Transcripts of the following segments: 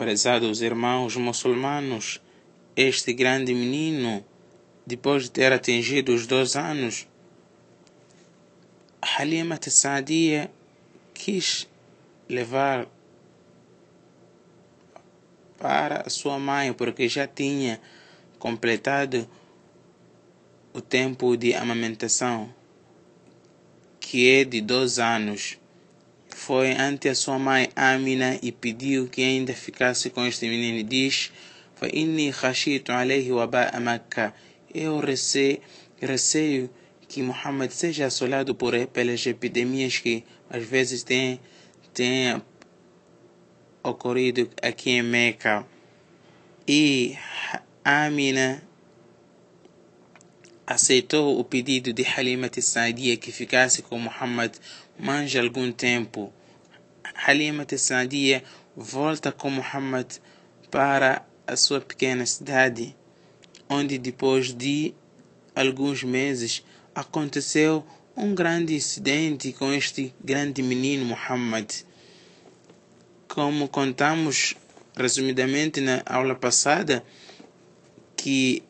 Prezados irmãos muçulmanos, este grande menino, depois de ter atingido os dois anos, Halima Saadia quis levar para sua mãe, porque já tinha completado o tempo de amamentação, que é de dois anos foi ante a sua mãe Amina e pediu que ainda ficasse com este menino. Diz: فإني خشيت عليه وباء مكة. Eu receio, receio que Muhammad seja assolado por pelas epidemias que às vezes têm, têm ocorrido aqui em Meca. E Amina aceitou o pedido de Halimat Saadia que ficasse com Muhammad mais algum tempo. Halimat Saadia volta com Muhammad para a sua pequena cidade, onde depois de alguns meses aconteceu um grande incidente com este grande menino Muhammad. Como contamos resumidamente na aula passada, que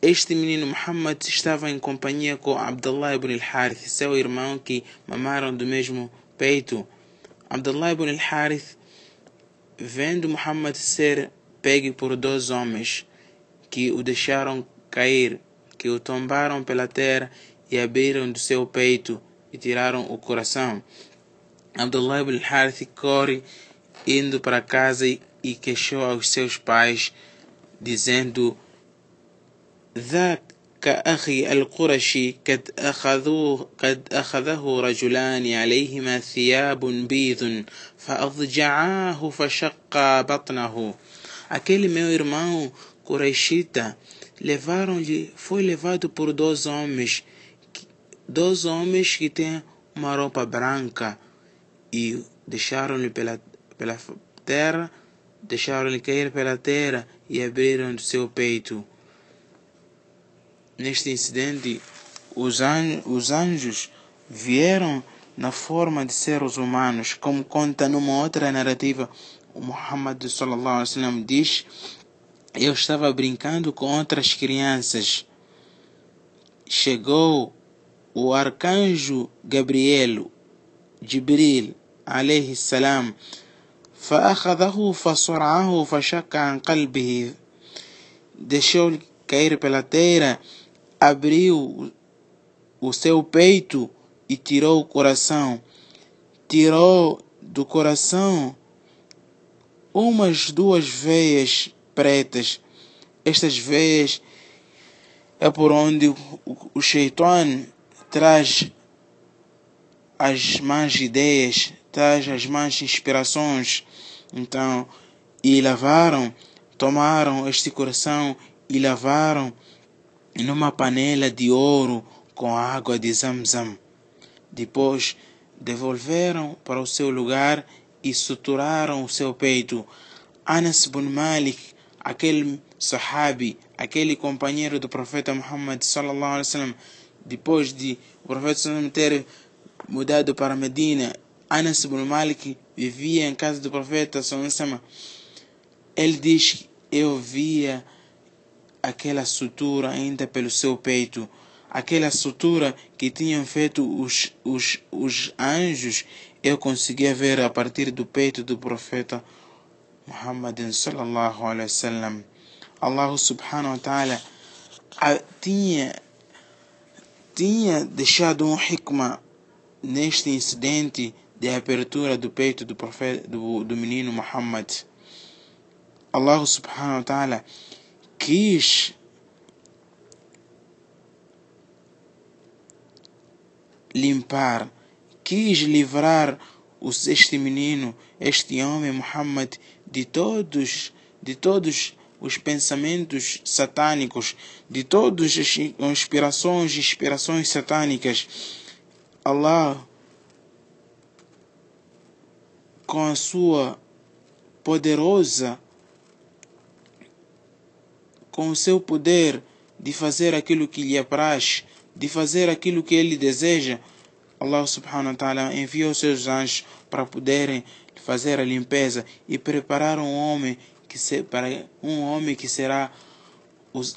este menino Muhammad estava em companhia com Abdullah ibn al-Harith, seu irmão que mamaram do mesmo peito. Abdullah ibn al-Harith, vendo Muhammad ser pego por dois homens que o deixaram cair, que o tombaram pela terra e abriram do seu peito e tiraram o coração. Abdullah ibn Harith corre indo para casa e queixou aos seus pais, dizendo: That أخي القرشي قد أخذوه قد أخذه رجلان عليهما ثياب بيض فأضجعاه فشق بطنه aquele meu irmão Qurayshita levaram-lhe foi levado por dois homens dois homens que têm uma roupa branca e deixaram-lhe pela pela terra deixaram-lhe cair pela terra e abriram seu peito Neste incidente, os, an os anjos vieram na forma de seres humanos, como conta numa outra narrativa. O Muhammad sallallahu alaihi wasallam diz: Eu estava brincando com outras crianças. Chegou o arcanjo Gabriel, Jibril, عليه السلام فأخذه فصرعه فشك عن قلبه deixou-lhe cair pela terra abriu o seu peito e tirou o coração. Tirou do coração umas duas veias pretas. Estas veias é por onde o, Shaitan traz as más ideias, traz as más inspirações. Então, e lavaram, tomaram este coração e lavaram numa panela de ouro com água de Zamzam. Depois devolveram para o seu lugar e suturaram o seu peito. Anas bin Malik, aquele sahabi, aquele companheiro do profeta Muhammad sallallahu alaihi wasallam, depois de o profeta ter mudado para Medina, Anas bin Malik vivia em casa do profeta sallallahu alaihi wasallam. Ele diz: eu via aquela sutura ainda pelo seu peito, aquela sutura que tinham feito os, os, os anjos, eu conseguia ver a partir do peito do profeta Muhammad sallallahu alaihi wasallam. Allah subhanahu wa ta'ala tinha tinha deixado um hikmah neste incidente de abertura do peito do profeta do, do menino Muhammad. Allah subhanahu wa ta'ala quis limpar, quis livrar este menino, este homem Muhammad, de todos, de todos os pensamentos satânicos, de todas as inspirações, inspirações satânicas. Allah, com a sua poderosa com o seu poder de fazer aquilo que lhe apraz, de fazer aquilo que ele deseja, Allah subhanahu wa ta'ala enviou seus anjos para poderem fazer a limpeza e preparar um homem que se, para um homem que será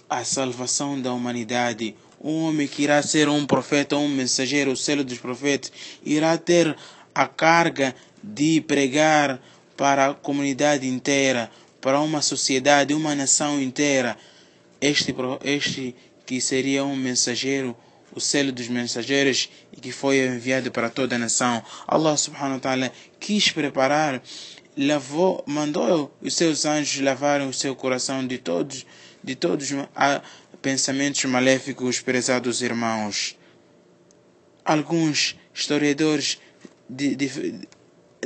a salvação da humanidade. Um homem que irá ser um profeta, um mensageiro, o selo dos profetas, irá ter a carga de pregar para a comunidade inteira, para uma sociedade, uma nação inteira. Este, este que seria um mensageiro, o selo dos mensageiros e que foi enviado para toda a nação. Allah subhanahu wa ta'ala quis preparar, lavou, mandou os seus anjos lavarem o seu coração de todos, de todos pensamentos maléficos, prezados irmãos. Alguns historiadores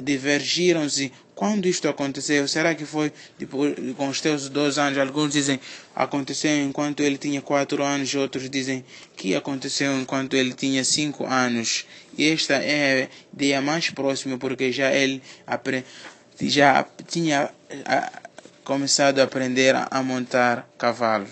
divergiram-se quando isto aconteceu. Será que foi depois, com os teus dois anos? Alguns dizem aconteceu enquanto ele tinha quatro anos, outros dizem que aconteceu enquanto ele tinha cinco anos. E esta é a ideia mais próxima, porque já ele já tinha começado a aprender a montar cavalo.